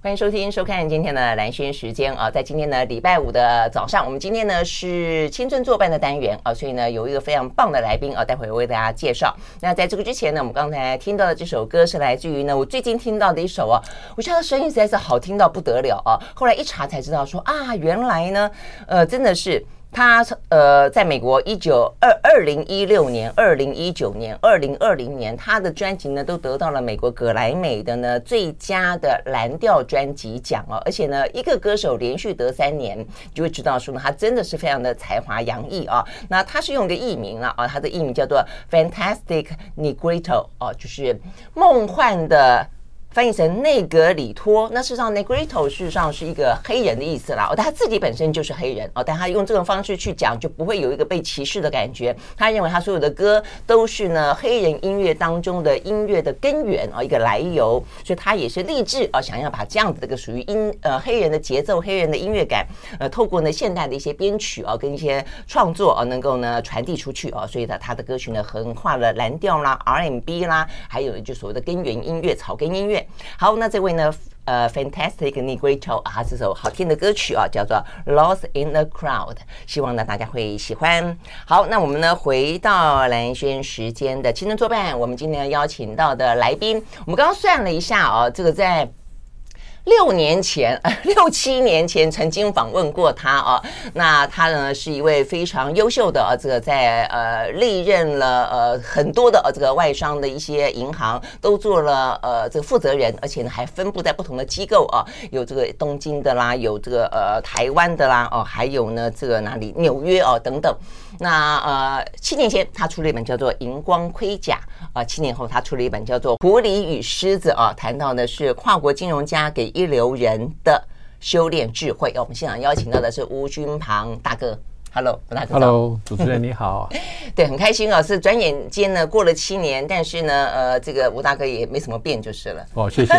欢迎收听、收看今天的蓝轩时间啊，在今天的礼拜五的早上，我们今天呢是青春作伴的单元啊，所以呢有一个非常棒的来宾啊，待会为大家介绍。那在这个之前呢，我们刚才听到的这首歌是来自于呢我最近听到的一首啊，我觉得声音实在是好听到不得了啊。后来一查才知道说啊，原来呢呃真的是。他呃，在美国一九二二零一六年、二零一九年、二零二零年，他的专辑呢都得到了美国葛莱美的呢最佳的蓝调专辑奖哦。而且呢，一个歌手连续得三年，就会知道说呢，他真的是非常的才华洋溢啊。那他是用一个艺名了啊，他的艺名叫做 Fantastic Negrito 哦，就是梦幻的。翻译成内格里托，那事实上 Negrito 事实上是一个黑人的意思啦。哦，他自己本身就是黑人哦，但他用这种方式去讲，就不会有一个被歧视的感觉。他认为他所有的歌都是呢黑人音乐当中的音乐的根源啊，一个来由。所以他也是立志啊，想要把这样子的一个属于音呃黑人的节奏、黑人的音乐感，呃，透过呢现代的一些编曲啊，跟一些创作啊，能够呢传递出去啊。所以呢，他的歌曲呢横跨了蓝调啦、RMB 啦，还有就所谓的根源音乐、草根音乐。好，那这位呢？呃，Fantastic Negrito 啊，这首好听的歌曲啊，叫做《Lost in the Crowd》，希望呢大家会喜欢。好，那我们呢回到蓝轩时间的青春作伴，我们今天邀请到的来宾，我们刚刚算了一下啊，这个在。六年前，呃，六七年前曾经访问过他啊。那他呢是一位非常优秀的啊，这个在呃历任了呃很多的呃这个外商的一些银行都做了呃这个负责人，而且呢还分布在不同的机构啊，有这个东京的啦，有这个呃台湾的啦，哦，还有呢这个哪里纽约哦等等。那呃，七年前他出了一本叫做《荧光盔甲》啊，七年后他出了一本叫做《狐狸与狮子》啊，谈到的是跨国金融家给一流人的修炼智慧。我们现场邀请到的是吴君庞大哥，Hello，吴大哥，Hello，主持人你好，对，很开心啊，是转眼间呢过了七年，但是呢，呃，这个吴大哥也没什么变就是了。哦，谢谢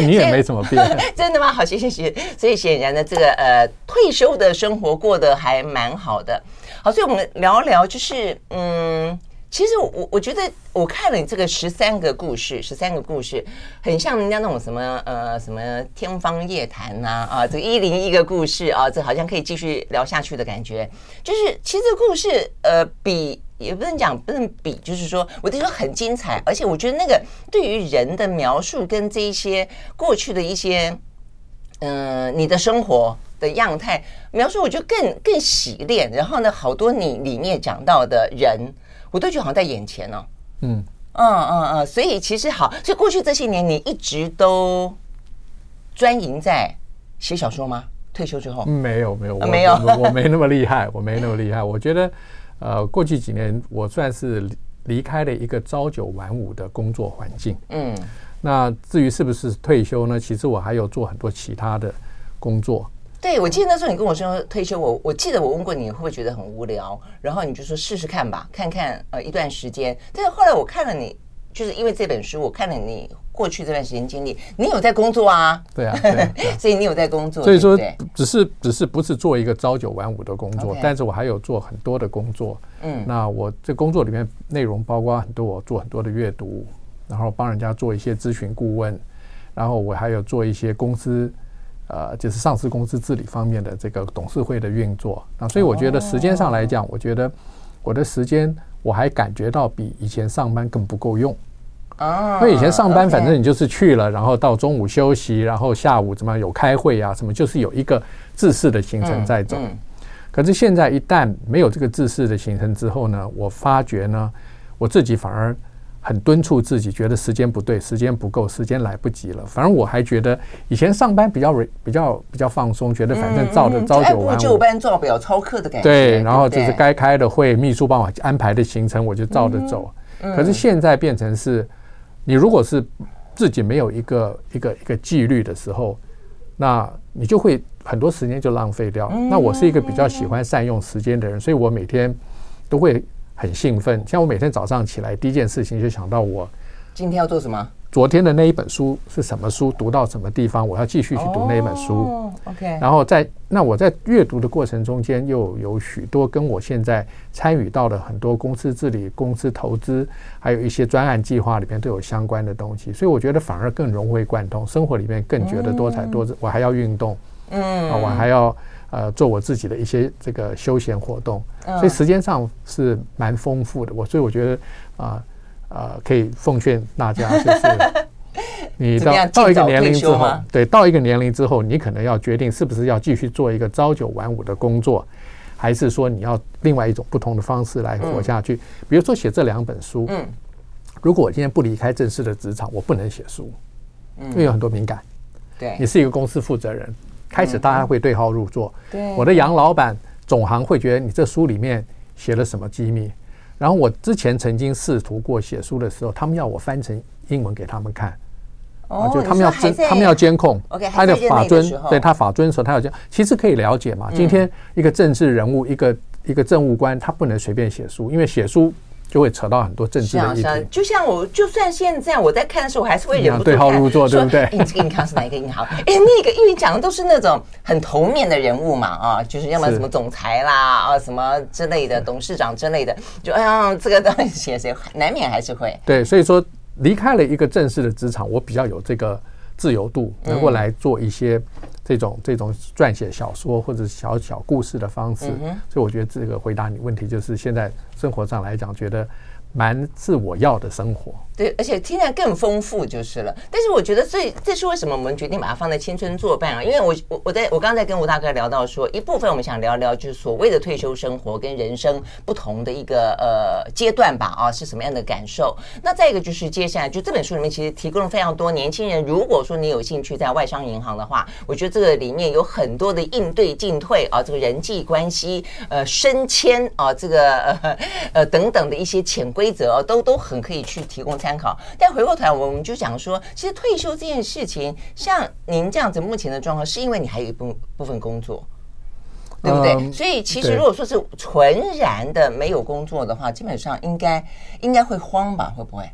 你，你也没什么变，真的吗？好，谢谢谢谢。所以显然呢，这个呃退休的生活过得还蛮好的。好，所以我们聊一聊，就是嗯，其实我我觉得我看了你这个十三个故事，十三个故事很像人家那种什么呃什么天方夜谭呐啊，这个一零一个故事啊，这好像可以继续聊下去的感觉。就是其实故事呃比也不能讲不能比，就是说我就说很精彩，而且我觉得那个对于人的描述跟这一些过去的一些嗯、你的生活。的样态描述，我就更更洗练。然后呢，好多你里面讲到的人，我都觉得好像在眼前哦。嗯嗯嗯嗯，所以其实好，所以过去这些年你一直都专营在写小说吗？退休之后？没有没有，没有，我没那么厉害，我没那么厉害。我觉得，呃，过去几年我算是离开了一个朝九晚五的工作环境。嗯，那至于是不是退休呢？其实我还有做很多其他的工作。对，我记得那时候你跟我说退休，我我记得我问过你，会不会觉得很无聊？然后你就说试试看吧，看看呃一段时间。但是后来我看了你，就是因为这本书，我看了你过去这段时间经历，你有在工作啊？对啊，对啊，所以你有在工作。所以说，只是只是不是做一个朝九晚五的工作，但是我还有做很多的工作。嗯，那我这工作里面内容包括很多，我做很多的阅读，然后帮人家做一些咨询顾问，然后我还有做一些公司。呃，就是上市公司治理方面的这个董事会的运作啊，所以我觉得时间上来讲，我觉得我的时间我还感觉到比以前上班更不够用啊。因为以前上班反正你就是去了，然后到中午休息，然后下午怎么有开会啊，什么就是有一个制式的行程在走。可是现在一旦没有这个制式的行程之后呢，我发觉呢，我自己反而。很敦促自己，觉得时间不对，时间不够，时间来不及了。反正我还觉得以前上班比较比较比较放松，觉得反正照着朝九晚五，就班，照表操课的感觉。对，然后就是该开的会，秘书帮我安排的行程，我就照着走。可是现在变成是，你如果是自己没有一个一个一个纪律的时候，那你就会很多时间就浪费掉。那我是一个比较喜欢善用时间的人，所以我每天都会很兴奋。像我每天早上起来，第一件事情就想到我今天要做什么。昨天的那一本书是什么书？读到什么地方？我要继续去读那一本书。哦，OK。然后在那我在阅读的过程中间，又有许多跟我现在参与到的很多公司治理、公司投资，还有一些专案计划里面都有相关的东西。所以我觉得反而更融会贯通，生活里面更觉得多彩多姿。我还要运动，嗯，我还要呃做我自己的一些这个休闲活动，所以时间上是蛮丰富的。我所以我觉得啊。呃，可以奉劝大家，就是你到到一个年龄之后，对，到一个年龄之后，你可能要决定是不是要继续做一个朝九晚五的工作，还是说你要另外一种不同的方式来活下去。比如说写这两本书，嗯，如果我今天不离开正式的职场，我不能写书，因为有很多敏感。对，你是一个公司负责人，开始大家会对号入座。对，我的杨老板总行会觉得你这书里面写了什么机密。然后我之前曾经试图过写书的时候，他们要我翻成英文给他们看，啊，就他们要监，他们要监控他的法尊，对他法尊的时候，他要监。其实可以了解嘛，今天一个政治人物，一个一个政务官，他不能随便写书，因为写书。就会扯到很多政治的议题。就像我，就算现在我在看的时候，我还是会忍不住对号入座，对不对？你这个银行是哪一个银行？哎，那个，因为讲的都是那种很头面的人物嘛，啊，就是要么什么总裁啦，啊，什么之类的，董事长之类的，就哎呀，这个当然写谁难免还是会。对，所以说离开了一个正式的职场，我比较有这个自由度，能够来做一些。这种这种撰写小说或者小小故事的方式，所以我觉得这个回答你问题就是现在生活上来讲，觉得蛮自我要的生活。对，而且听起来更丰富就是了。但是我觉得这这是为什么我们决定把它放在青春作伴啊？因为我我我在我刚才跟吴大哥聊到说，一部分我们想聊聊就是所谓的退休生活跟人生不同的一个呃阶段吧啊，是什么样的感受？那再一个就是接下来就这本书里面其实提供了非常多年轻人，如果说你有兴趣在外商银行的话，我觉得这个里面有很多的应对进退啊，这个人际关系呃升迁啊，这个呃呃等等的一些潜规则，都都很可以去提供参考。但回过头来，我们就讲说，其实退休这件事情，像您这样子目前的状况，是因为你还有一部部分工作，对不对？所以其实如果说是纯然的没有工作的话，基本上应该应该会慌吧？会不会？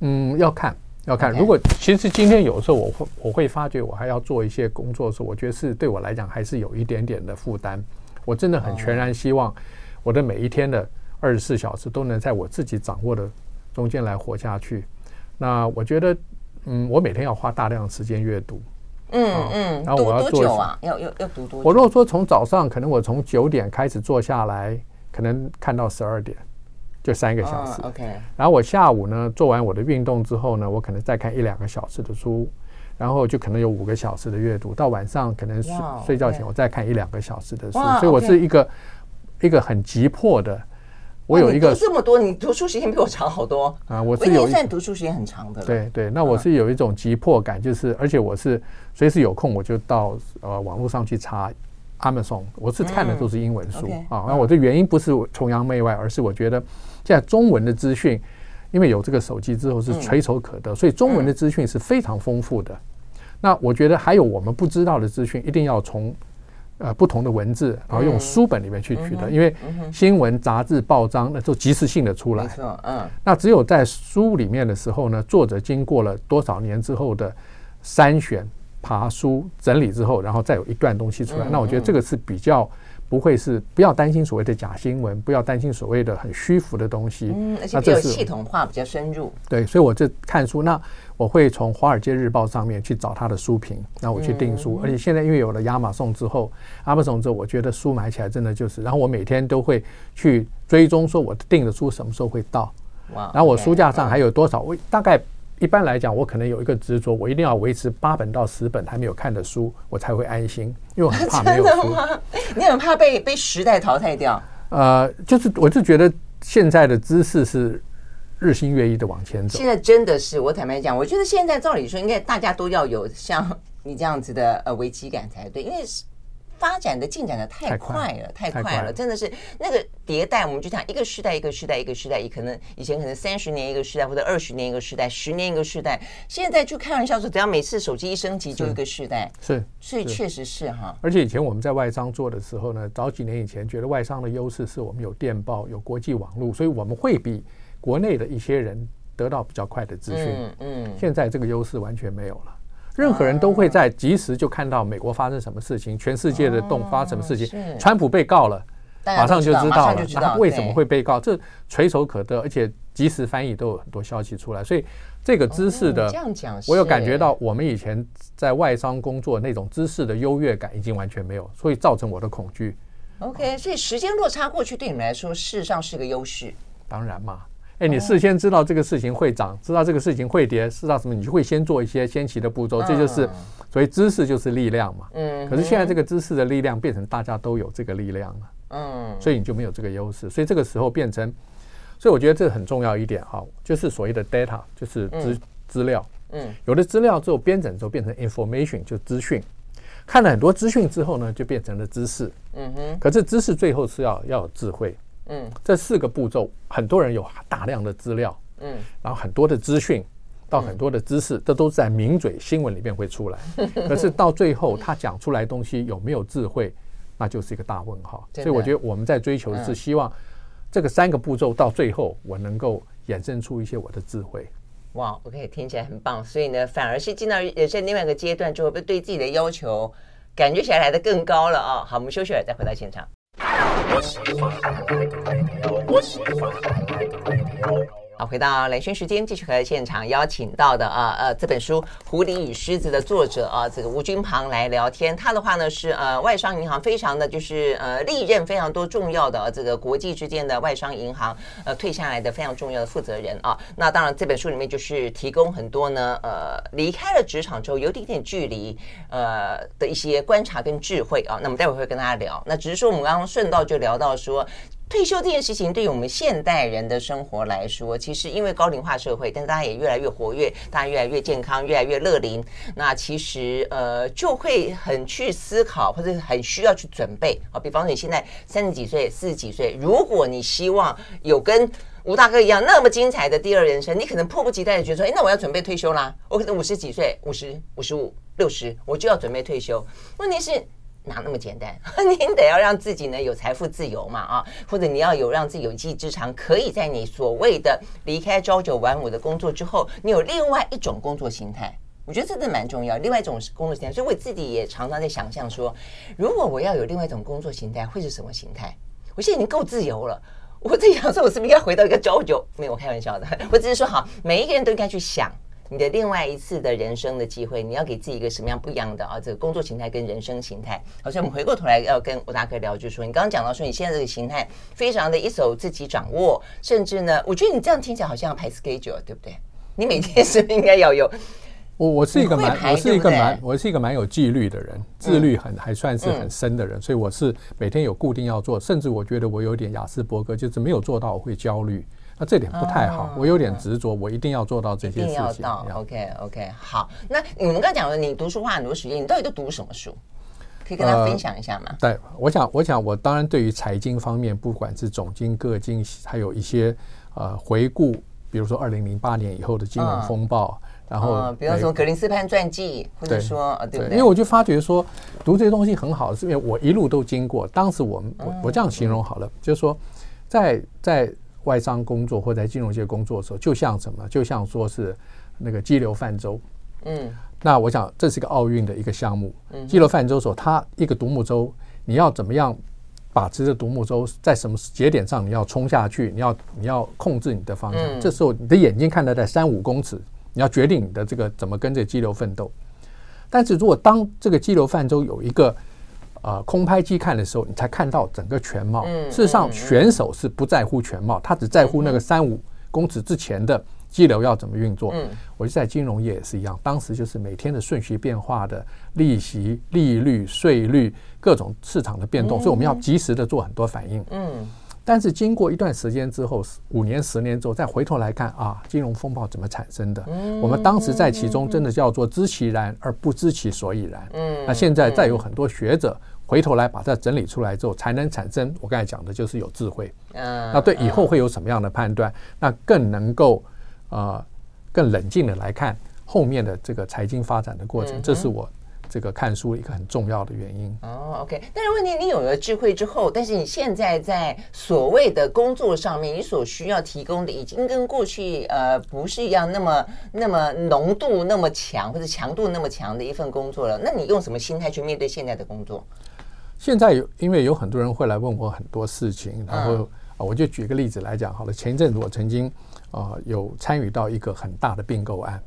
嗯，要看要看。如果其实今天有的时候我会我会发觉我还要做一些工作的时候，我觉得是对我来讲还是有一点点的负担。我真的很全然希望我的每一天的二十四小时都能在我自己掌握的中间来活下去。那我觉得，嗯，我每天要花大量的时间阅读，嗯嗯，然后我要做多久啊？要要要读多久？我如果说从早上，可能我从九点开始坐下来，可能看到十二点，就三个小时。OK。然后我下午呢，做完我的运动之后呢，我可能再看一两个小时的书，然后就可能有五个小时的阅读。到晚上可能睡睡觉前，我再看一两个小时的书。所以我是一个一个很急迫的。我有一个这么多，你读书时间比我长好多啊！我是有算读书时间很长的。对对，那我是有一种急迫感，就是而且我是随时有空我就到呃网络上去查 Amazon，我是看的都是英文书啊。那我的原因不是崇洋媚外，而是我觉得现在中文的资讯，因为有这个手机之后是垂手可得，所以中文的资讯是非常丰富的。那我觉得还有我们不知道的资讯，一定要从。呃，不同的文字，然后用书本里面去取得，因为新闻、杂志、报章那就即时性的出来。嗯。那只有在书里面的时候呢，作者经过了多少年之后的筛选、爬书、整理之后，然后再有一段东西出来。那我觉得这个是比较不会是不要担心所谓的假新闻，不要担心所谓的很虚浮的东西。嗯，而且比较系统化，比较深入。对，所以我这看书那。我会从《华尔街日报》上面去找他的书评，然后我去订书。而且现在因为有了亚马逊之后，亚马逊之后，我觉得书买起来真的就是，然后我每天都会去追踪，说我订的书什么时候会到。然后我书架上还有多少？我大概一般来讲，我可能有一个执着，我一定要维持八本到十本还没有看的书，我才会安心，因为我很怕没有 书。你很怕被被时代淘汰掉？呃，就是我就觉得现在的知识是。日新月异的往前走。现在真的是，我坦白讲，我觉得现在照理说，应该大家都要有像你这样子的呃危机感才对，因为发展的进展的太快了，太快了，快了真的是那个迭代，我们就讲一个时代一个时代一个时代，也可能以前可能三十年一个时代，或者二十年一个时代，十年一个时代，现在就开玩笑说，只要每次手机一升级就一个时代，是，所以确实是哈。而且以前我们在外商做的时候呢，早几年以前觉得外商的优势是我们有电报、有国际网络，所以我们会比国内的一些人得到比较快的资讯。嗯嗯，现在这个优势完全没有了。任何人都会在及时就看到美国发生什么事情，全世界的动发什么事情。川普被告了，马上就知道了。那为什么会被告？这垂手可得，而且及时翻译都有很多消息出来。所以这个知识的，我有感觉到我们以前在外商工作那种知识的优越感已经完全没有，所以造成我的恐惧。OK，所以时间落差过去对你们来说事实上是个优势。当然嘛。哎，你事先知道这个事情会涨，知道这个事情会跌，知道什么，你就会先做一些先期的步骤，这就是所谓知识就是力量嘛。嗯。可是现在这个知识的力量变成大家都有这个力量了。嗯。所以你就没有这个优势，所以这个时候变成，所以我觉得这很重要一点哈，就是所谓的 data，就是资资料。嗯。有了资料之后，编整之后变成 information，就资讯。看了很多资讯之后呢，就变成了知识。嗯哼。可是知识最后是要要有智慧。嗯，这四个步骤，很多人有大量的资料，嗯，然后很多的资讯，到很多的知识，这都是在名嘴新闻里面会出来。可是到最后，他讲出来东西有没有智慧，那就是一个大问号。所以我觉得我们在追求的是希望这个三个步骤到最后，我能够衍生出一些我的智慧。哇，OK，听起来很棒。所以呢，反而是进到人生另外一个阶段之后，不对自己的要求感觉起来来的更高了啊。好，我们休息了，再回到现场。我喜欢，我喜欢。好，回到蓝轩时间，继续和现场邀请到的啊呃这本书《狐狸与狮子》的作者啊，这个吴君庞来聊天。他的话呢是呃外商银行非常的就是呃历任非常多重要的这个国际之间的外商银行呃退下来的非常重要的负责人啊。那当然这本书里面就是提供很多呢呃离开了职场之后有点点距离呃的一些观察跟智慧啊。那我们待会会跟大家聊。那只是说我们刚刚顺道就聊到说。退休这件事情对于我们现代人的生活来说，其实因为高龄化社会，但是大家也越来越活跃，大家越来越健康，越来越乐龄，那其实呃就会很去思考，或者很需要去准备啊。比方说你现在三十几岁、四十几岁，如果你希望有跟吴大哥一样那么精彩的第二人生，你可能迫不及待的觉得说，哎，那我要准备退休啦，我可能五十几岁、五十五十五、六十，我就要准备退休。问题是。哪那么简单？您得要让自己呢有财富自由嘛啊，或者你要有让自己有一技之长，可以在你所谓的离开朝九晚五的工作之后，你有另外一种工作形态。我觉得这个蛮重要，另外一种工作形态。所以我自己也常常在想象说，如果我要有另外一种工作形态，会是什么形态？我现在已经够自由了，我在想说，我是不是应该回到一个朝九？没有，我开玩笑的，我只是说好，每一个人都应该去想。你的另外一次的人生的机会，你要给自己一个什么样不一样的啊？这个工作形态跟人生形态。好，所以我们回过头来要跟吴大哥聊，就是说，你刚刚讲到说，你现在这个形态非常的一手自己掌握，甚至呢，我觉得你这样听起来好像要排 schedule，对不对？你每天是不是应该要有？我我是一个蛮，我是一个蛮，我是一个蛮有纪律的人，自律很还算是很深的人，所以我是每天有固定要做，甚至我觉得我有点雅斯伯格，就是没有做到我会焦虑。那这点不太好，我有点执着，我一定要做到这些事情。一定要到，OK OK，好。那你们刚刚讲的，你读书花很多时间，你到底都读什么书？可以跟大家分享一下吗？对，我想，我想，我当然对于财经方面，不管是总经、各经，还有一些呃回顾，比如说二零零八年以后的金融风暴，然后比如说格林斯潘传记，或者说对不对？因为我就发觉说，读这些东西很好，是因为我一路都经过。当时我们我我这样形容好了，就是说，在在。外商工作或在金融界工作的时候，就像什么？就像说是那个激流泛舟。嗯，那我想这是一个奥运的一个项目。嗯，激流泛舟的时候，它一个独木舟，你要怎么样把持着独木舟在什么节点上你要冲下去？你要你要控制你的方向。嗯，这时候你的眼睛看得在三五公尺，你要决定你的这个怎么跟这个激流奋斗。但是如果当这个激流泛舟有一个呃，空拍机看的时候，你才看到整个全貌。事实上，选手是不在乎全貌，他只在乎那个三五公尺之前的激流要怎么运作。我就在金融业也是一样，当时就是每天的顺序变化的利息、利率、税率、各种市场的变动，所以我们要及时的做很多反应。但是经过一段时间之后，五年、十年之后，再回头来看啊，金融风暴怎么产生的？我们当时在其中真的叫做知其然而不知其所以然。嗯，那现在再有很多学者回头来把它整理出来之后，才能产生我刚才讲的，就是有智慧。嗯，那对以后会有什么样的判断？那更能够啊，更冷静的来看后面的这个财经发展的过程。这是我。这个看书一个很重要的原因哦，OK。但是问题，你有了智慧之后，但是你现在在所谓的工作上面，你所需要提供的已经跟过去呃不是一样那么那么浓度那么强或者强度那么强的一份工作了。那你用什么心态去面对现在的工作？现在有，因为有很多人会来问我很多事情，然后啊，我就举个例子来讲好了。前一阵子我曾经啊有参与到一个很大的并购案，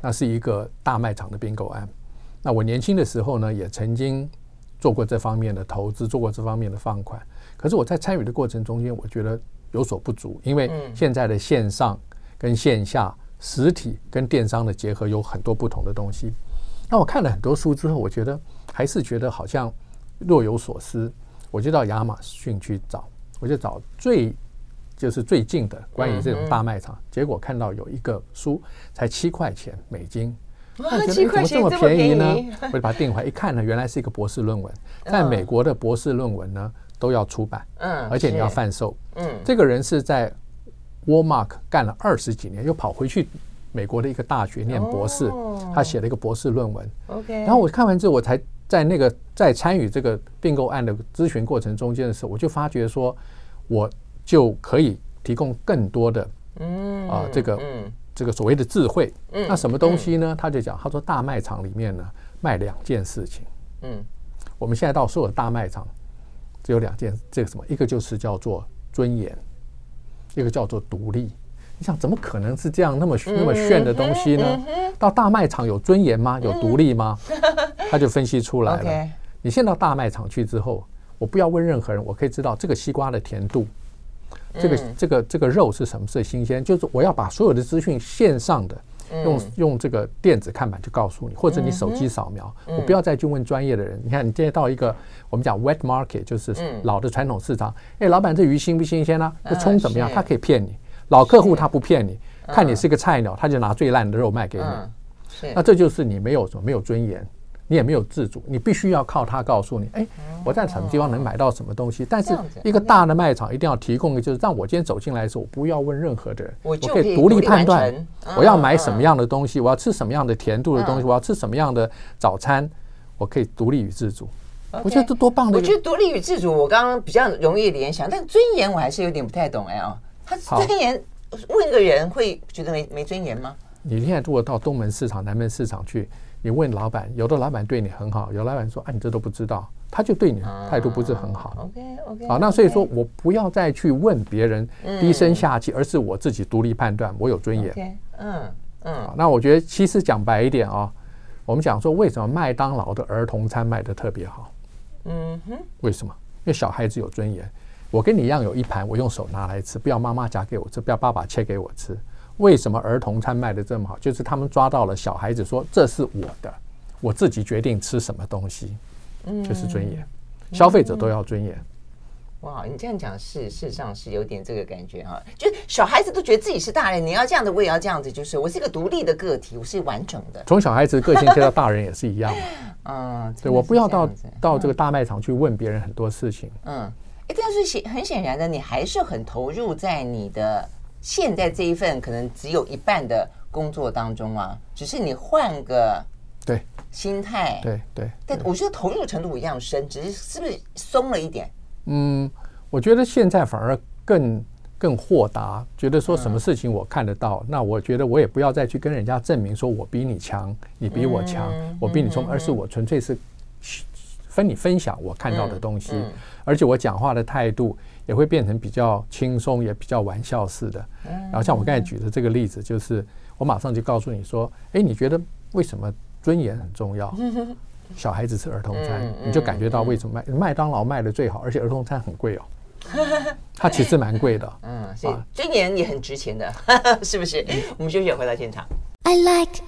那是一个大卖场的并购案。那我年轻的时候呢，也曾经做过这方面的投资，做过这方面的放款。可是我在参与的过程中间，我觉得有所不足，因为现在的线上跟线下、实体跟电商的结合有很多不同的东西。那我看了很多书之后，我觉得还是觉得好像若有所思。我就到亚马逊去找，我就找最就是最近的关于这种大卖场，结果看到有一个书才七块钱美金。我觉得怎么这么便宜呢？我就把它订回来，一看呢，原来是一个博士论文。在美国的博士论文呢，都要出版，嗯，而且你要贩售，嗯。这个人是在 Walmart 干了二十几年，又跑回去美国的一个大学念博士，他写了一个博士论文。OK。然后我看完之后，我才在那个在参与这个并购案的咨询过程中间的时候，我就发觉说，我就可以提供更多的，嗯啊，这个。这个所谓的智慧，那什么东西呢？他就讲，他说大卖场里面呢卖两件事情。嗯，我们现在到所有的大卖场，只有两件，这个什么？一个就是叫做尊严，一个叫做独立。你想，怎么可能是这样那么那么炫的东西呢？到大卖场有尊严吗？有独立吗？他就分析出来了。你现在到大卖场去之后，我不要问任何人，我可以知道这个西瓜的甜度。这个这个这个肉是什么是新鲜？就是我要把所有的资讯线上的用用这个电子看板就告诉你，或者你手机扫描，我不要再去问专业的人。你看，你今天到一个我们讲 wet market，就是老的传统市场，哎，老板这鱼新不新鲜呢？这葱怎么样？他可以骗你。老客户他不骗你，看你是个菜鸟，他就拿最烂的肉卖给你。那这就是你没有什么没有尊严。你也没有自主，你必须要靠他告诉你，哎，我在什么地方能买到什么东西。但是一个大的卖场一定要提供的就是让我今天走进来的时候，我不要问任何的人，我可以独立判断，我要买什么样的东西，我要吃什么样的甜度的东西，我要吃什么样的早餐，我可以独立与自主。我觉得这多棒的！我觉得独立与自主，我刚刚比较容易联想，但尊严我还是有点不太懂哎啊。他尊严问一个人会觉得没没尊严吗？你现在如果到东门市场、南门市场去。你问老板，有的老板对你很好，有的老板说：“啊，你这都不知道。”他就对你态度不是很好。OK OK。好，那所以说我不要再去问别人低声下气，而是我自己独立判断，我有尊严。嗯嗯。那我觉得其实讲白一点啊，我们讲说为什么麦当劳的儿童餐卖的特别好？嗯哼。为什么？因为小孩子有尊严。我跟你一样有一盘，我用手拿来吃，不要妈妈夹给我吃，不要爸爸切给我吃。为什么儿童餐卖的这么好？就是他们抓到了小孩子说，这是我的，我自己决定吃什么东西，嗯，就是尊严，消费者都要尊严。哇，你这样讲是事实上是有点这个感觉啊，就是小孩子都觉得自己是大人，你要这样子，我也要这样子，就是我是一个独立的个体，我是完整的。从小孩子个性接到大人也是一样。嗯，对，我不要到到这个大卖场去问别人很多事情。嗯，但是显很显然的，你还是很投入在你的。现在这一份可能只有一半的工作当中啊，只是你换个对心态，对对，但我觉得投入程度一样深，只是是不是松了一点？嗯，我觉得现在反而更更豁达，觉得说什么事情我看得到，那我觉得我也不要再去跟人家证明说我比你强，你比我强，我比你聪，而是我纯粹是分你分享我看到的东西，而且我讲话的态度。也会变成比较轻松，也比较玩笑式的。然后像我刚才举的这个例子，就是我马上就告诉你说：“哎，你觉得为什么尊严很重要？小孩子吃儿童餐，你就感觉到为什么麦麦当劳卖的最好，而且儿童餐很贵哦。它其实蛮贵的。嗯，所以尊严也很值钱的，是不是？我们休息，回到现场。I like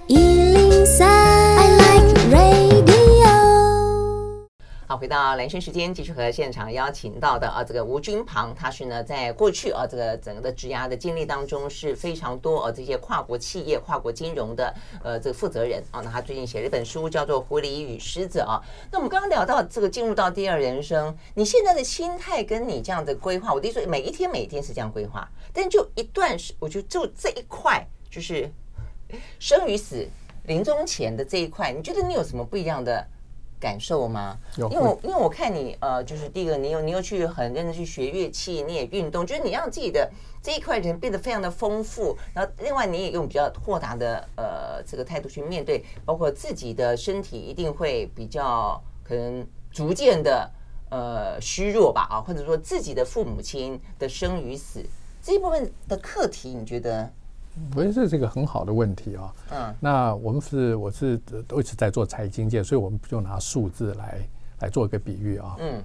好，回到兰萱时间，继续和现场邀请到的啊，这个吴君庞，他是呢，在过去啊，这个整个的职涯的经历当中是非常多啊，这些跨国企业、跨国金融的呃这个负责人啊。那他最近写了一本书，叫做《狐狸与狮子》啊。那我们刚刚聊到这个进入到第二人生，你现在的心态跟你这样的规划，我的意思说每一天每一天是这样规划，但就一段时，我觉得就这一块就是生与死、临终前的这一块，你觉得你有什么不一样的？感受吗？因为我因为我看你呃，就是第一个，你有你又去很认真去学乐器，你也运动，就是你让自己的这一块人变得非常的丰富。然后另外你也用比较豁达的呃这个态度去面对，包括自己的身体一定会比较可能逐渐的呃虚弱吧啊，或者说自己的父母亲的生与死这一部分的课题，你觉得？我觉得这是一个很好的问题啊。嗯，那我们是我是都一直在做财经界，所以我们就拿数字来来做一个比喻啊。嗯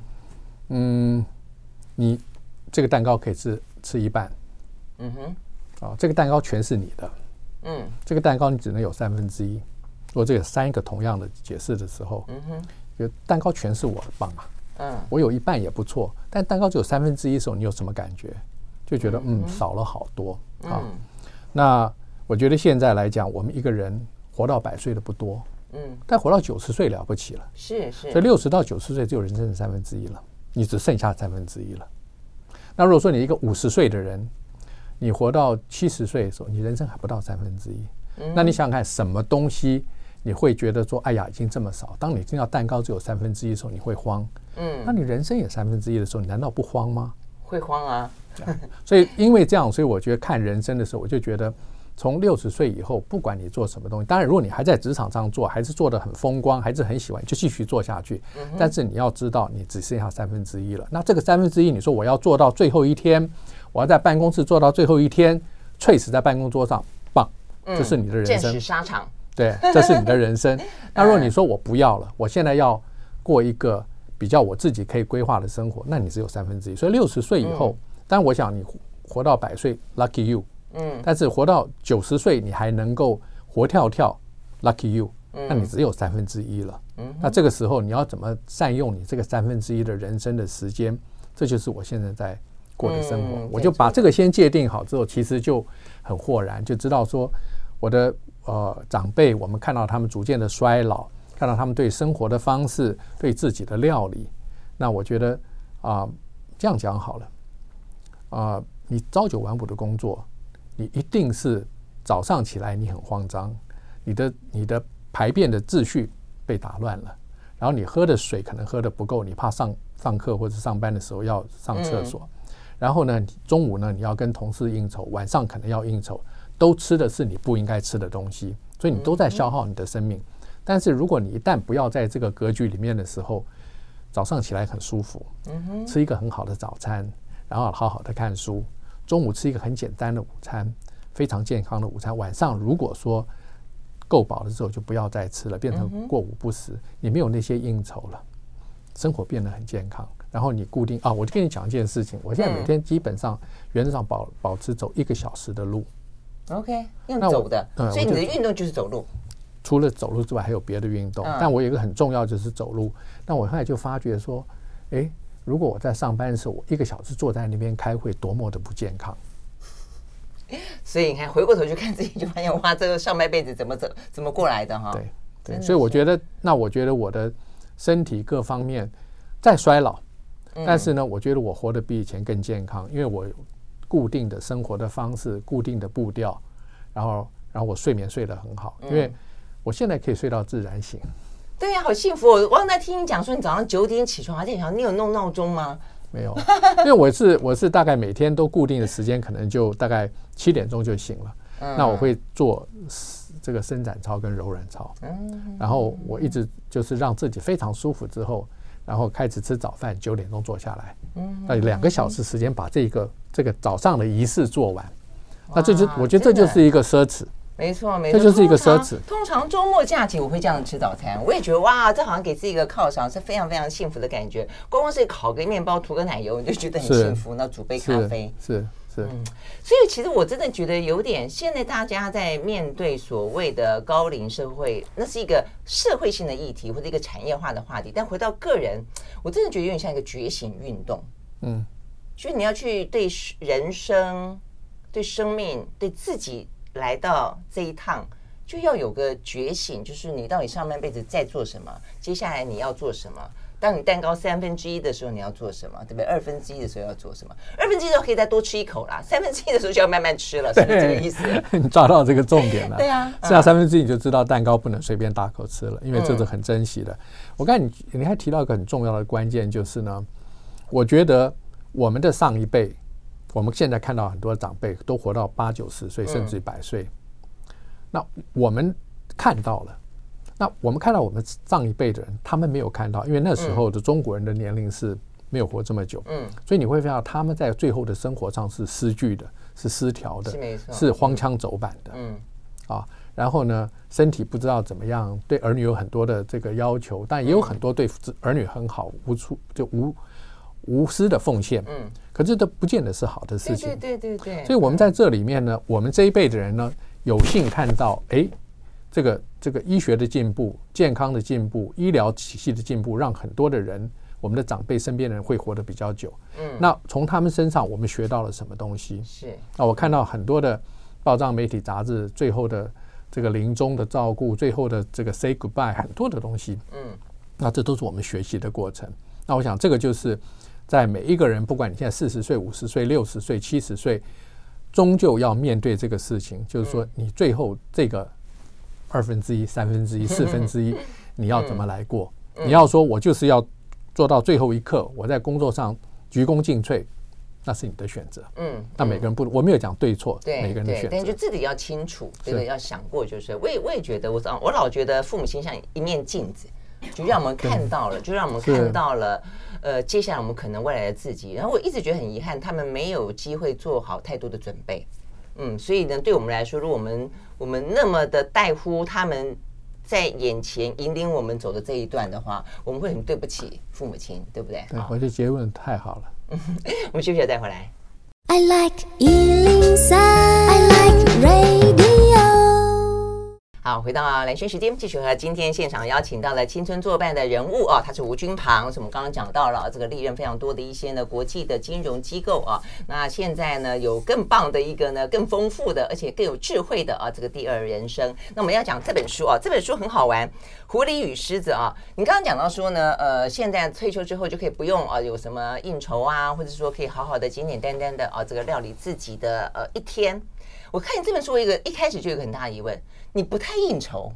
嗯，你这个蛋糕可以吃吃一半。嗯哼，啊，这个蛋糕全是你的。嗯，这个蛋糕你只能有三分之一。如果这个三个同样的解释的时候，嗯哼，就蛋糕全是我的棒啊。嗯，我有一半也不错，但蛋糕只有三分之一的时候，你有什么感觉？就觉得嗯少了好多啊。那我觉得现在来讲，我们一个人活到百岁的不多，嗯，但活到九十岁了不起了，是是。所以六十到九十岁只有人生的三分之一了，你只剩下三分之一了。那如果说你一个五十岁的人，你活到七十岁的时候，你人生还不到三分之一。那你想想看，什么东西你会觉得说，哎呀，已经这么少？当你听到蛋糕只有三分之一的时候，你会慌。嗯，那你人生也三分之一的时候，你难道不慌吗？会慌啊。所以，因为这样，所以我觉得看人生的时候，我就觉得，从六十岁以后，不管你做什么东西，当然，如果你还在职场上做，还是做的很风光，还是很喜欢，就继续做下去。但是你要知道，你只剩下三分之一了。那这个三分之一，你说我要做到最后一天，我要在办公室做到最后一天，垂死在办公桌上，棒，这是你的人生。沙场。对，这是你的人生。那如果你说我不要了，我现在要过一个比较我自己可以规划的生活，那你只有三分之一。所以六十岁以后。但我想你活到百岁，lucky you。嗯。但是活到九十岁，你还能够活跳跳，lucky you。嗯。那你只有三分之一了。嗯。那这个时候你要怎么善用你这个三分之一的人生的时间？这就是我现在在过的生活。我就把这个先界定好之后，其实就很豁然，就知道说我的呃长辈，我们看到他们逐渐的衰老，看到他们对生活的方式，对自己的料理，那我觉得啊、呃，这样讲好了。啊，你朝九晚五的工作，你一定是早上起来你很慌张，你的你的排便的秩序被打乱了，然后你喝的水可能喝的不够，你怕上上课或者上班的时候要上厕所，然后呢，中午呢你要跟同事应酬，晚上可能要应酬，都吃的是你不应该吃的东西，所以你都在消耗你的生命。但是如果你一旦不要在这个格局里面的时候，早上起来很舒服，吃一个很好的早餐。然后好好的看书，中午吃一个很简单的午餐，非常健康的午餐。晚上如果说够饱了之后，就不要再吃了，变成过午不食。你没有那些应酬了，生活变得很健康。然后你固定啊，我就跟你讲一件事情，我现在每天基本上原则上保保持走一个小时的路。OK，用走的，所以你的运动就是走路。除了走路之外，还有别的运动。但我有一个很重要就是走路。但我后来就发觉说，哎。如果我在上班的时候，我一个小时坐在那边开会，多么的不健康。所以你看，回过头去看自己，就发现哇，这个上半辈子怎么怎怎么过来的哈？对对，所以我觉得，那我觉得我的身体各方面在衰老，但是呢，我觉得我活得比以前更健康，因为我固定的生活的方式，固定的步调，然后然后我睡眠睡得很好，因为我现在可以睡到自然醒。对呀、啊，好幸福！我刚才听你讲说，你早上九点起床，而且想你有弄闹钟吗？没有，因为我是我是大概每天都固定的时间，可能就大概七点钟就醒了。嗯、那我会做这个伸展操跟柔软操，嗯、然后我一直就是让自己非常舒服之后，然后开始吃早饭，九点钟坐下来，嗯、那两个小时时间把这个这个早上的仪式做完，那这就我觉得这就是一个奢侈。没错，没错，这就是一个奢侈。通常周末假期我会这样吃早餐，我也觉得哇，这好像给自己一个犒赏，是非常非常幸福的感觉。光光是烤个面包，涂个奶油，你就觉得很幸福。那煮杯咖啡，是是，嗯，所以其实我真的觉得有点，现在大家在面对所谓的高龄社会，那是一个社会性的议题或者一个产业化的话题。但回到个人，我真的觉得有点像一个觉醒运动。嗯，所以你要去对人生、对生命、对自己来到这一趟，就要有个觉醒，就是你到底上半辈子在做什么，接下来你要做什么。当你蛋糕三分之一的时候，你要做什么？对不对？二分之一的时候要做什么？二分之一的时候可以再多吃一口啦，三分之一的时候就要慢慢吃了，是不是这个意思？你抓到这个重点了。对啊，剩下三分之一你就知道蛋糕不能随便大口吃了，因为这是很珍惜的。嗯、我看你你还提到一个很重要的关键，就是呢，我觉得我们的上一辈，我们现在看到很多长辈都活到八九十岁，甚至百岁，嗯、那我们看到了。那我们看到我们上一辈的人，他们没有看到，因为那时候的中国人的年龄是没有活这么久，嗯，所以你会发现他们在最后的生活上是失据的，是失调的，是，是荒腔走板的，嗯，啊，然后呢，身体不知道怎么样，对儿女有很多的这个要求，但也有很多对儿女很好，无处就无无私的奉献，嗯，可是这不见得是好的事情，对对对对，所以我们在这里面呢，我们这一辈的人呢，有幸看到，哎。这个这个医学的进步、健康的进步、医疗体系的进步，让很多的人，我们的长辈身边的人会活得比较久。嗯，那从他们身上，我们学到了什么东西？是。那我看到很多的报章、媒体、杂志，最后的这个临终的照顾，最后的这个 say goodbye，很多的东西。嗯，那这都是我们学习的过程。那我想，这个就是在每一个人，不管你现在四十岁、五十岁、六十岁、七十岁，终究要面对这个事情，就是说，你最后这个。二分之一、三分之一、四分之一，你要怎么来过？你要说我就是要做到最后一刻，我在工作上鞠躬尽瘁，那是你的选择。嗯，那每个人不，我没有讲对错，对每个人的选择，但就自己要清楚，这个要想过，就是我也我也觉得，我我老觉得父母亲像一面镜子，就让我们看到了，就让我们看到了，呃，接下来我们可能未来的自己。然后我一直觉得很遗憾，他们没有机会做好太多的准备。嗯，所以呢，对我们来说，如果我们我们那么的在乎他们在眼前引领我们走的这一段的话，我们会很对不起父母亲，对不对？对，我觉得结论太好了。嗯，我们休息了再回来。I like 103, I like radio 好，回到蓝轩时间，继续和今天现场邀请到了青春作伴的人物哦，他是吴君庞，是我们刚刚讲到了这个历任非常多的一些呢国际的金融机构啊。那现在呢有更棒的一个呢更丰富的，而且更有智慧的啊这个第二人生。那我们要讲这本书啊，这本书很好玩，《狐狸与狮子》啊。你刚刚讲到说呢，呃，现在退休之后就可以不用啊有什么应酬啊，或者说可以好好的简简单单的啊这个料理自己的呃一天。我看你这本书，一个一开始就有个很大的疑问。你不太应酬，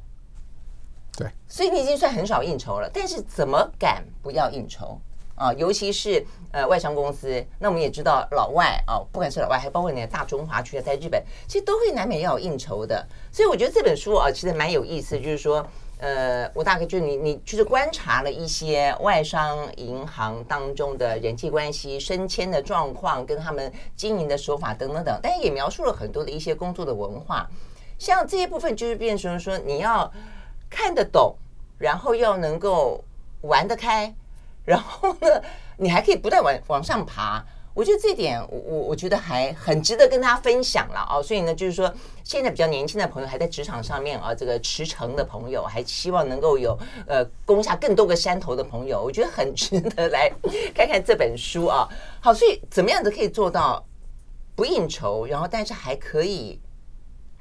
对，所以你已经算很少应酬了。但是怎么敢不要应酬啊？尤其是呃外商公司，那我们也知道老外啊，不管是老外，还包括你的大中华区在日本，其实都会难免要有应酬的。所以我觉得这本书啊，其实蛮有意思，就是说，呃，我大概就你你就是观察了一些外商银行当中的人际关系、升迁的状况，跟他们经营的手法等等等，但也描述了很多的一些工作的文化。像这一部分就是变成说，你要看得懂，然后要能够玩得开，然后呢，你还可以不断往往上爬。我觉得这点，我我我觉得还很值得跟大家分享了啊。所以呢，就是说，现在比较年轻的朋友还在职场上面啊，这个驰骋的朋友，还希望能够有呃攻下更多个山头的朋友，我觉得很值得来看看这本书啊。好，所以怎么样子可以做到不应酬，然后但是还可以。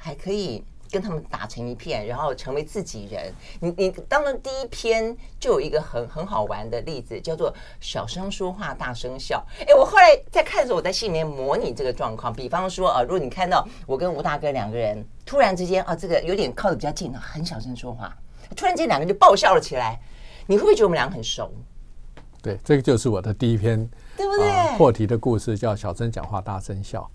还可以跟他们打成一片，然后成为自己人。你你当然第一篇就有一个很很好玩的例子，叫做“小声说话，大声笑”。哎，我后来在看的时候，我在心里面模拟这个状况。比方说啊，如果你看到我跟吴大哥两个人突然之间啊，这个有点靠得比较近了，很小声说话，突然间两个人就爆笑了起来，你会不会觉得我们两个很熟？对，这个就是我的第一篇，对不对？啊，破题的故事叫“小声讲话，大声笑”。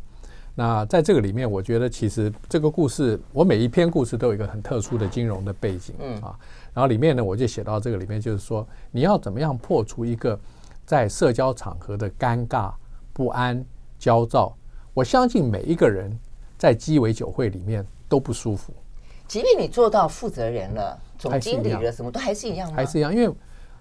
那在这个里面，我觉得其实这个故事，我每一篇故事都有一个很特殊的金融的背景，嗯啊，然后里面呢，我就写到这个里面，就是说你要怎么样破除一个在社交场合的尴尬、不安、焦躁。我相信每一个人在鸡尾酒会里面都不舒服，即便你做到负责人了、总经理了，什么都还是一样吗？还是一样，因为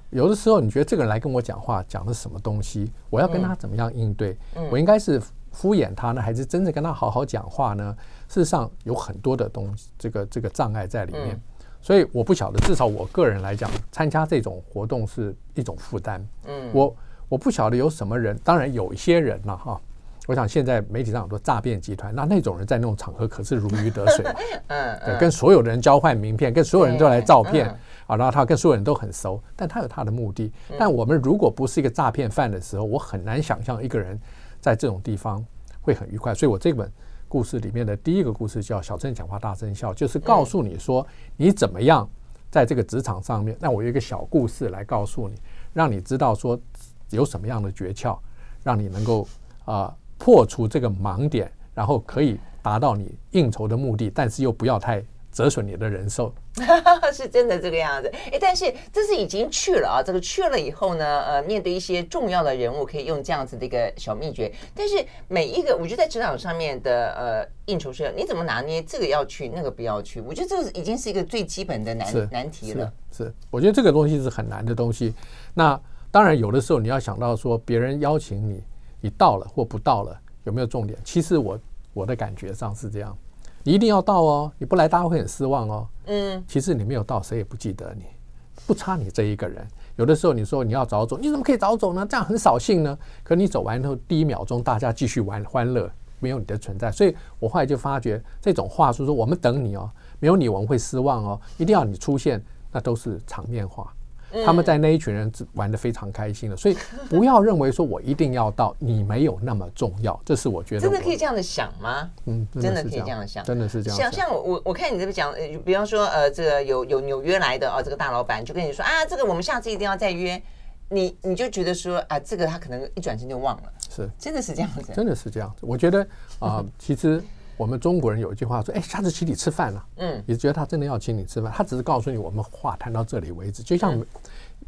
有的时候你觉得这个人来跟我讲话，讲的什么东西，我要跟他怎么样应对？我应该是。敷衍他呢，还是真正跟他好好讲话呢？事实上有很多的东西，这个这个障碍在里面。嗯、所以我不晓得，至少我个人来讲，参加这种活动是一种负担。嗯，我我不晓得有什么人，当然有一些人了哈。我想现在媒体上很多诈骗集团，那那种人在那种场合可是如鱼得水 对，跟所有的人交换名片，跟所有人都来照片啊，然后他跟所有人都很熟，但他有他的目的。但我们如果不是一个诈骗犯的时候，我很难想象一个人在这种地方会很愉快。所以我这本故事里面的第一个故事叫《小镇讲话大声笑》，就是告诉你说你怎么样在这个职场上面。那我有一个小故事来告诉你，让你知道说有什么样的诀窍，让你能够啊。破除这个盲点，然后可以达到你应酬的目的，但是又不要太折损你的人寿，是真的这个样子。哎，但是这是已经去了啊，这个去了以后呢，呃，面对一些重要的人物，可以用这样子的一个小秘诀。但是每一个，我觉得在职场上面的呃应酬是，你怎么拿捏这个要去，那个不要去？我觉得这个已经是一个最基本的难难题了。是，是，我觉得这个东西是很难的东西。那当然，有的时候你要想到说，别人邀请你。你到了或不到了，有没有重点？其实我我的感觉上是这样，你一定要到哦，你不来大家会很失望哦。嗯，其实你没有到，谁也不记得你，不差你这一个人。有的时候你说你要早走，你怎么可以早走呢？这样很扫兴呢。可你走完以后，第一秒钟大家继续玩欢乐，没有你的存在。所以我后来就发觉，这种话术说我们等你哦，没有你我们会失望哦，一定要你出现，那都是场面话。他们在那一群人玩的非常开心的，所以不要认为说我一定要到，你没有那么重要，这是我觉得真的可以这样子想吗？嗯，真的可以这样想，真的是这样。像像我我看你这边讲，比方说呃，这个有有纽约来的啊，这个大老板就跟你说啊，这个我们下次一定要再约，你你就觉得说啊，这个他可能一转身就忘了，是，真的是这样子，真的是这样子。我觉得啊、呃，其实。我们中国人有一句话说：“哎，下次请你吃饭了。”嗯，你觉得他真的要请你吃饭？他只是告诉你，我们话谈到这里为止。就像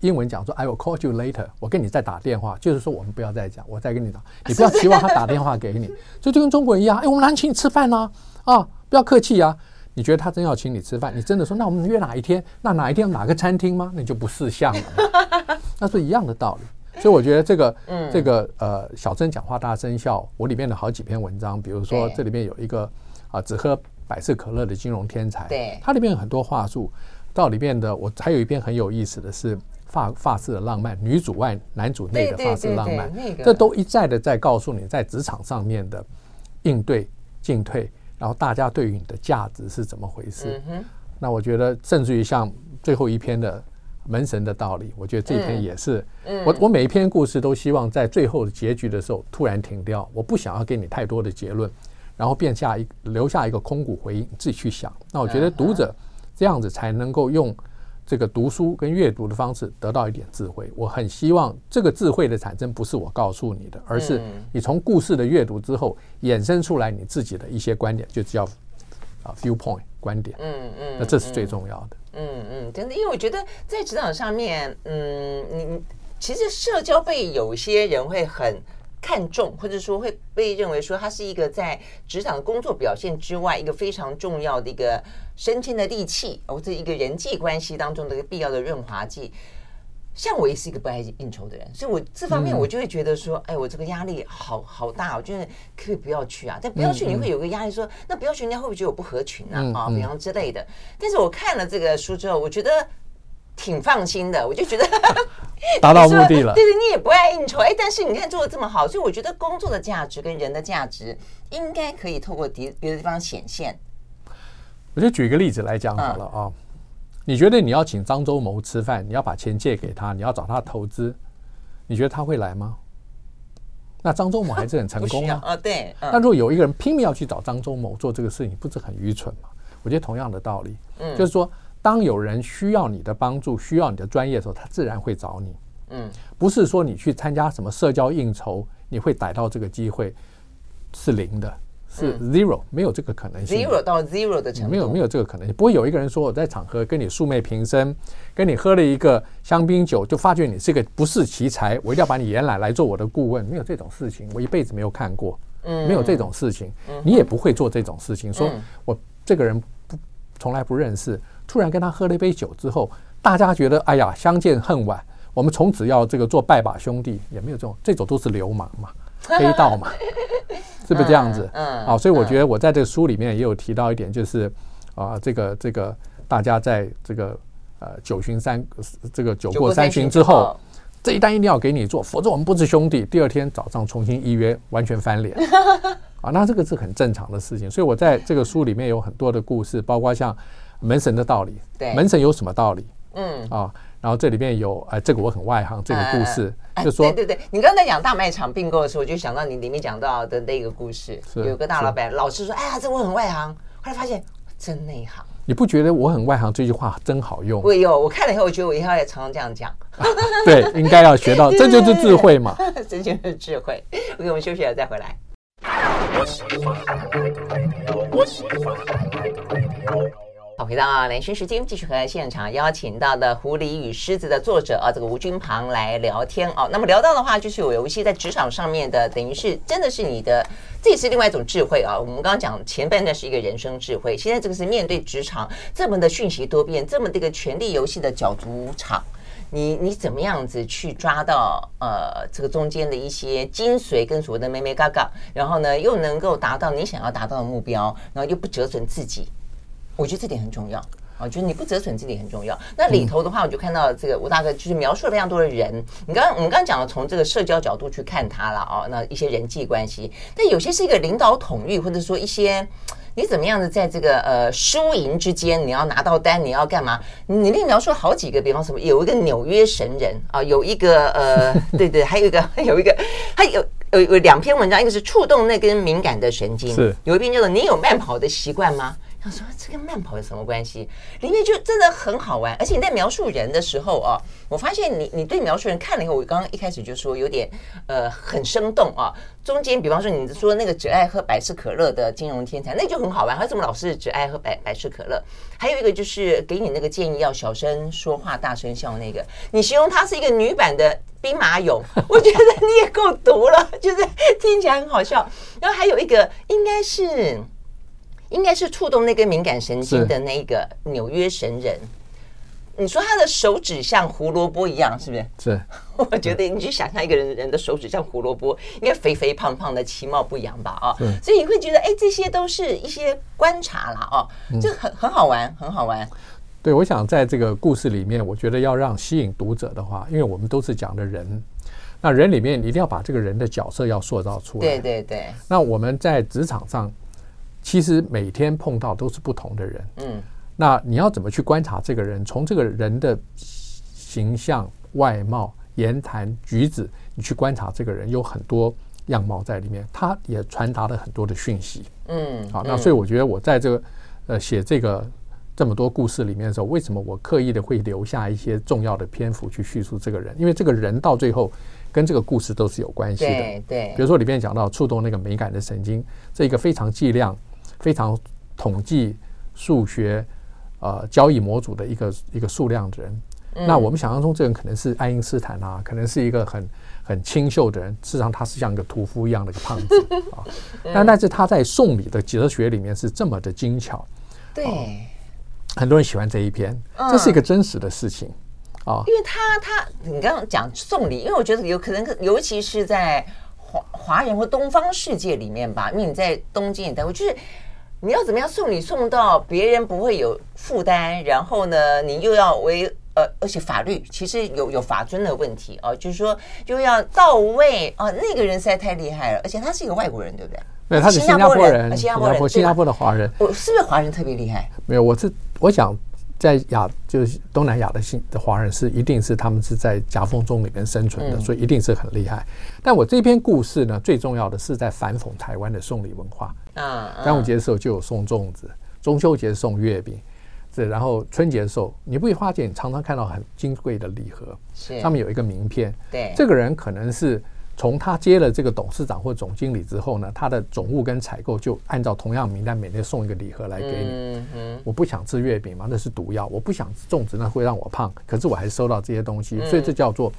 英文讲说：“I will call you later。”我跟你再打电话，就是说我们不要再讲，我再跟你打。你不要期望他打电话给你，所以就跟中国人一样。哎，我们来请你吃饭呢，啊，不要客气啊。你觉得他真要请你吃饭？你真的说，那我们约哪一天？那哪一天哪个餐厅吗？那就不识相了。那是一样的道理。所以我觉得这个，嗯，这个呃，小声讲话大声笑，我里面的好几篇文章，比如说这里面有一个啊，只喝百事可乐的金融天才，对，它里面有很多话术。到里面的我还有一篇很有意思的是发发式的浪漫，女主外男主内的发式浪漫，这都一再的在告诉你在职场上面的应对进退，然后大家对于你的价值是怎么回事。那我觉得甚至于像最后一篇的。门神的道理，我觉得这篇也是。我我每一篇故事都希望在最后的结局的时候突然停掉，我不想要给你太多的结论，然后变下一留下一个空谷回音，你自己去想。那我觉得读者这样子才能够用这个读书跟阅读的方式得到一点智慧。我很希望这个智慧的产生不是我告诉你的，而是你从故事的阅读之后衍生出来你自己的一些观点，就叫啊 viewpoint 观点。嗯嗯，那这是最重要的。嗯嗯，真的，因为我觉得在职场上面，嗯，你其实社交被有些人会很看重，或者说会被认为说它是一个在职场工作表现之外一个非常重要的一个升迁的利器，或者一个人际关系当中的一个必要的润滑剂。像我也是一个不爱应酬的人，所以我这方面我就会觉得说，哎，我这个压力好好大，我觉得可以不要去啊。但不要去，你会有个压力，说那不要去，人家会不会觉得我不合群啊？啊，比方之类的。但是我看了这个书之后，我觉得挺放心的，我就觉得 达到目的了。对对，你也不爱应酬，哎，但是你看做的这么好，所以我觉得工作的价值跟人的价值应该可以透过别别的地方显现。我就举一个例子来讲好了啊。你觉得你要请张忠谋吃饭，你要把钱借给他，你要找他投资，你觉得他会来吗？那张忠谋还是很成功啊。啊，对。那如果有一个人拼命要去找张忠谋做这个事情，不是很愚蠢吗？我觉得同样的道理，嗯，就是说，当有人需要你的帮助、需要你的专业的时候，他自然会找你。嗯，不是说你去参加什么社交应酬，你会逮到这个机会，是零的。是 zero，没有这个可能性。zero 到 zero 的程度，没有没有这个可能性。不会有一个人说我在场合跟你素昧平生，跟你喝了一个香槟酒，就发觉你是个不是奇才，我一定要把你延揽来做我的顾问。没有这种事情，我一辈子没有看过。嗯，没有这种事情，你也不会做这种事情。说我这个人不从来不认识，突然跟他喝了一杯酒之后，大家觉得哎呀相见恨晚，我们从此要这个做拜把兄弟，也没有这种，这种都是流氓嘛。黑道嘛，是不是这样子？嗯，啊、哦，所以我觉得我在这个书里面也有提到一点，就是啊，这个这个大家在这个呃九旬三这个酒过三巡之后，这一单一定要给你做，否则我们不是兄弟。第二天早上重新预约，完全翻脸啊，那这个是很正常的事情。所以我在这个书里面有很多的故事，包括像门神的道理，对，门神有什么道理？嗯啊。然后这里面有哎，这个我很外行，这个故事、啊、就说，对对对，你刚才讲大卖场并购的时候，我就想到你里面讲到的那个故事，有个大老板老是说，哎呀，这我很外行，后来发现真内行。你不觉得我很外行这句话真好用？我有，我看了以后，我觉得我以后也常常这样讲。啊、对，应该要学到，这就是智慧嘛，这就是智慧。OK，我们休息了再回来。好，回到兰萱时间，继续和现场邀请到的《狐狸与狮子》的作者啊，这个吴君庞来聊天哦。那么聊到的话，就是有一些在职场上面的，等于是真的是你的，这也是另外一种智慧啊。我们刚刚讲前半段是一个人生智慧，现在这个是面对职场这么的讯息多变，这么的一个权力游戏的角逐场，你你怎么样子去抓到呃这个中间的一些精髓跟所谓的眉眉嘎嘎，然后呢又能够达到你想要达到的目标，然后又不折损自己。我觉得这点很重要啊，就是你不折损这点很重要。那里头的话，我就看到这个吴大哥就是描述了非常多的人。你刚刚我们刚刚讲了从这个社交角度去看他了啊，那一些人际关系，但有些是一个领导统御，或者说一些你怎么样的在这个呃输赢之间，你要拿到单，你要干嘛？你那描述了好几个，比方什么有一个纽约神人啊，有一个呃，对对，还有一个有一个，还有有有两篇文章，一个是触动那根敏感的神经，是有一篇叫做“你有慢跑的习惯吗？”他说：“这跟慢跑有什么关系？里面就真的很好玩，而且你在描述人的时候啊，我发现你你对描述人看了以后，我刚刚一开始就说有点呃很生动啊。中间比方说你说那个只爱喝百事可乐的金融天才，那就很好玩。他怎么老是只爱喝百百事可乐？还有一个就是给你那个建议要小声说话、大声笑那个，你形容他是一个女版的兵马俑，我觉得你也够毒了，就是听起来很好笑。然后还有一个应该是。”应该是触动那根敏感神经的那个纽约神人。你说他的手指像胡萝卜一样，是不是？是。我觉得你去想象一个人人的手指像胡萝卜，应该肥肥胖胖的，其貌不扬吧？啊，所以你会觉得，哎，这些都是一些观察啦，哦，这很很好玩，很好玩。对，我想在这个故事里面，我觉得要让吸引读者的话，因为我们都是讲的人，那人里面你一定要把这个人的角色要塑造出来。对对对。那我们在职场上。其实每天碰到都是不同的人，嗯，那你要怎么去观察这个人？从这个人的形象、外貌、言谈举止，你去观察这个人，有很多样貌在里面，他也传达了很多的讯息，嗯，好，那所以我觉得我在这个呃写这个这么多故事里面的时候，为什么我刻意的会留下一些重要的篇幅去叙述这个人？因为这个人到最后跟这个故事都是有关系的，对对。比如说里面讲到触动那个美感的神经，这一个非常计量。非常统计数学，呃，交易模组的一个一个数量的人，嗯、那我们想象中这个人可能是爱因斯坦啊，可能是一个很很清秀的人，事实上他是像一个屠夫一样的一个胖子啊。但但是他在送礼的哲学里面是这么的精巧，对、啊，很多人喜欢这一篇，这是一个真实的事情啊。因为他他你刚刚讲送礼，因为我觉得有可能，尤其是在华华人或东方世界里面吧，因为你在东京也待过，就是。你要怎么样送礼送到别人不会有负担，然后呢，你又要为呃，而且法律其实有有法尊的问题啊，就是说又要到位啊，那个人实在太厉害了，而且他是一个外国人，对不对？对，他是新加坡人，新加坡人，新加坡的华人。我是不是华人特别厉害？没有，我是我想。在亚就是东南亚的新的华人是一定是他们是在夹缝中里面生存的，所以一定是很厉害。但我这篇故事呢，最重要的是在反讽台湾的送礼文化。啊，端午节的时候就有送粽子，中秋节送月饼，这然后春节的时候，你不会发现你常常看到很金贵的礼盒，上面有一个名片。对，这个人可能是。从他接了这个董事长或总经理之后呢，他的总务跟采购就按照同样名单，每天送一个礼盒来给你。嗯嗯。我不想吃月饼嘛，那是毒药；我不想吃粽子，那会让我胖。可是我还是收到这些东西，所以这叫做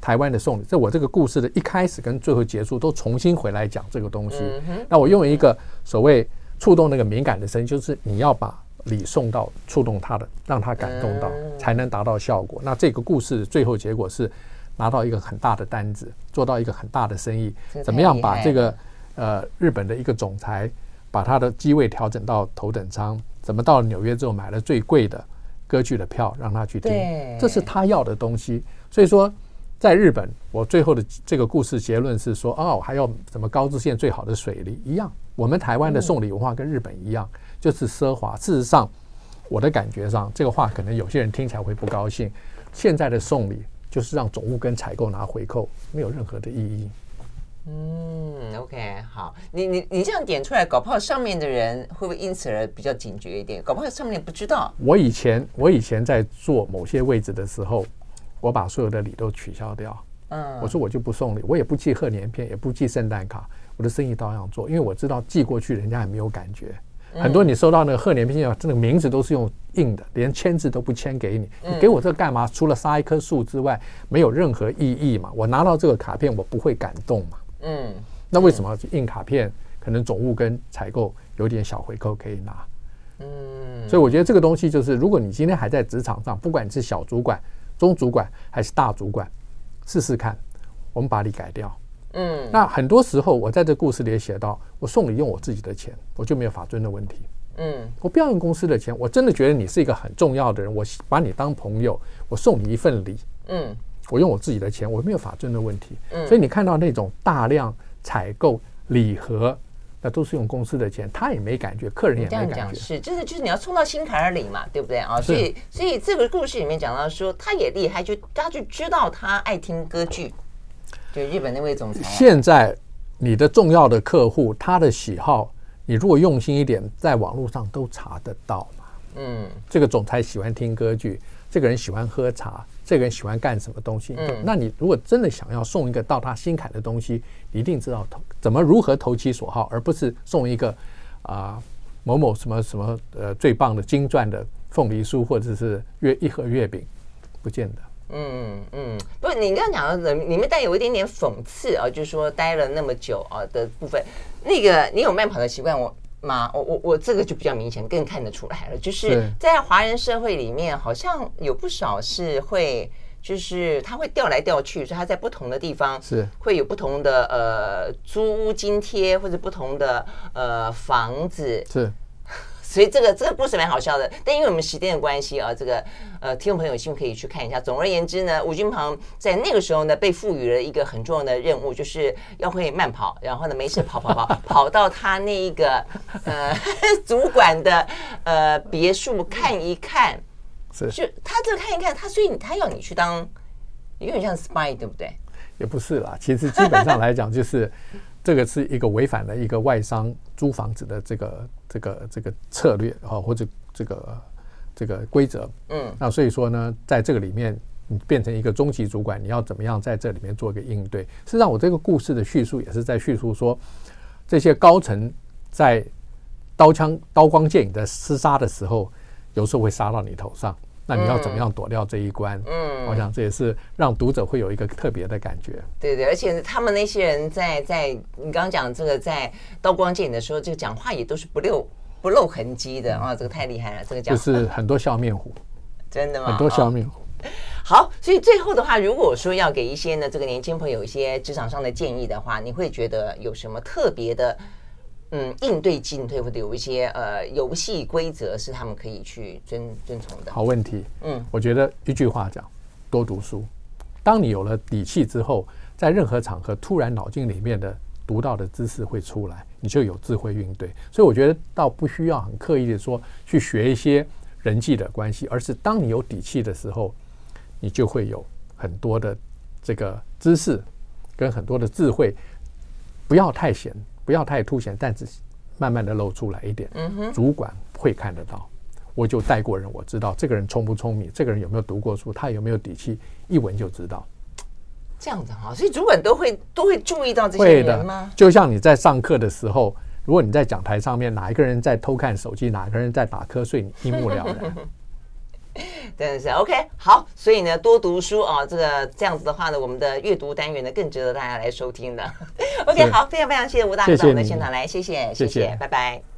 台湾的送礼。这我这个故事的一开始跟最后结束都重新回来讲这个东西。那我用一个所谓触动那个敏感的声音，就是你要把礼送到触动他的，让他感动到，才能达到效果。那这个故事最后结果是。拿到一个很大的单子，做到一个很大的生意，怎么样把这个呃日本的一个总裁把他的机位调整到头等舱，怎么到了纽约之后买了最贵的歌剧的票让他去听，这是他要的东西。所以说，在日本，我最后的这个故事结论是说，哦，还要什么高知县最好的水梨一样，我们台湾的送礼文化跟日本一样，就是奢华。事实上，我的感觉上，这个话可能有些人听起来会不高兴。现在的送礼就是让总务跟采购拿回扣，没有任何的意义。嗯，OK，好，你你你这样点出来，搞不好上面的人会不会因此而比较警觉一点？搞不好上面不知道。我以前我以前在做某些位置的时候，我把所有的礼都取消掉。嗯，我说我就不送礼，我也不寄贺年片，也不寄圣诞卡，我的生意照样做，因为我知道寄过去人家也没有感觉。很多你收到那个贺年片啊，这个名字都是用印的，连签字都不签给你。你给我这个干嘛？除了杀一棵树之外，没有任何意义嘛。我拿到这个卡片，我不会感动嘛。嗯，那为什么印卡片？可能总务跟采购有点小回扣可以拿。嗯，所以我觉得这个东西就是，如果你今天还在职场上，不管你是小主管、中主管还是大主管，试试看，我们把你改掉。嗯，那很多时候我在这故事里也写到，我送礼用我自己的钱，我就没有法尊的问题。嗯，我不要用公司的钱，我真的觉得你是一个很重要的人，我把你当朋友，我送你一份礼。嗯，我用我自己的钱，我没有法尊的问题。嗯，所以你看到那种大量采购礼盒，那都是用公司的钱，他也没感觉，客人也没感觉。是，就是就是你要冲到心坎儿里嘛，对不对啊？所以所以这个故事里面讲到说，他也厉害，就他就知道他爱听歌剧。对日本那位总裁，现在你的重要的客户，他的喜好，你如果用心一点，在网络上都查得到嘛。嗯，这个总裁喜欢听歌剧，这个人喜欢喝茶，这个人喜欢干什么东西？嗯，那你如果真的想要送一个到他心坎的东西，你一定知道投怎么如何投其所好，而不是送一个啊、呃、某某什么什么呃最棒的金钻的凤梨酥或者是月一盒月饼，不见得。嗯嗯，不是你刚刚讲的，里面带有一点点讽刺啊，就是说待了那么久啊的部分，那个你有慢跑的习惯我吗？我我我这个就比较明显，更看得出来了，就是在华人社会里面，好像有不少是会，就是他会调来调去，所以他在不同的地方是会有不同的呃租屋津贴或者不同的呃房子是。所以这个这个故事蛮好笑的，但因为我们时间的关系啊，这个呃，听众朋友有兴趣可以去看一下。总而言之呢，吴君鹏在那个时候呢，被赋予了一个很重要的任务，就是要会慢跑，然后呢，没事跑跑跑，跑到他那一个呃 主管的呃别墅看一看。是，就他这个看一看，他所以他要你去当有点像 spy，对不对？也不是啦，其实基本上来讲，就是这个是一个违反了一个外商租房子的这个。这个这个策略啊，或者这个这个规则，嗯，那所以说呢，在这个里面，你变成一个中级主管，你要怎么样在这里面做一个应对？实际上，我这个故事的叙述也是在叙述说，这些高层在刀枪刀光剑影的厮杀的时候，有时候会杀到你头上，那你要怎么样躲掉这一关？嗯，我想这也是让读者会有一个特别的感觉。对对，而且他们那些人在在你刚刚讲这个在刀光剑影的时候，这个讲话也都是不露不露痕迹的啊，这个太厉害了，这个讲就是很多笑面虎，真的吗？很多笑面虎。好，所以最后的话，如果说要给一些呢这个年轻朋友一些职场上的建议的话，你会觉得有什么特别的？嗯，应对进退或者有一些呃游戏规则是他们可以去遵遵从的。好问题，嗯，我觉得一句话讲，多读书。当你有了底气之后，在任何场合，突然脑筋里面的读到的知识会出来，你就有智慧应对。所以我觉得倒不需要很刻意的说去学一些人际的关系，而是当你有底气的时候，你就会有很多的这个知识跟很多的智慧，不要太闲。不要太凸显，但是慢慢的露出来一点。主管会看得到。我就带过人，我知道这个人聪不聪明，这个人有没有读过书，他有没有底气，一闻就知道。这样子哈，所以主管都会都会注意到这些人吗？就像你在上课的时候，如果你在讲台上面，哪一个人在偷看手机，哪个人在打瞌睡，你一目了然。真的是 OK 好，所以呢，多读书啊，这个这样子的话呢，我们的阅读单元呢更值得大家来收听的。OK 好，非常非常谢谢吴大哥到我们的现场来，谢谢谢谢，谢谢，拜拜。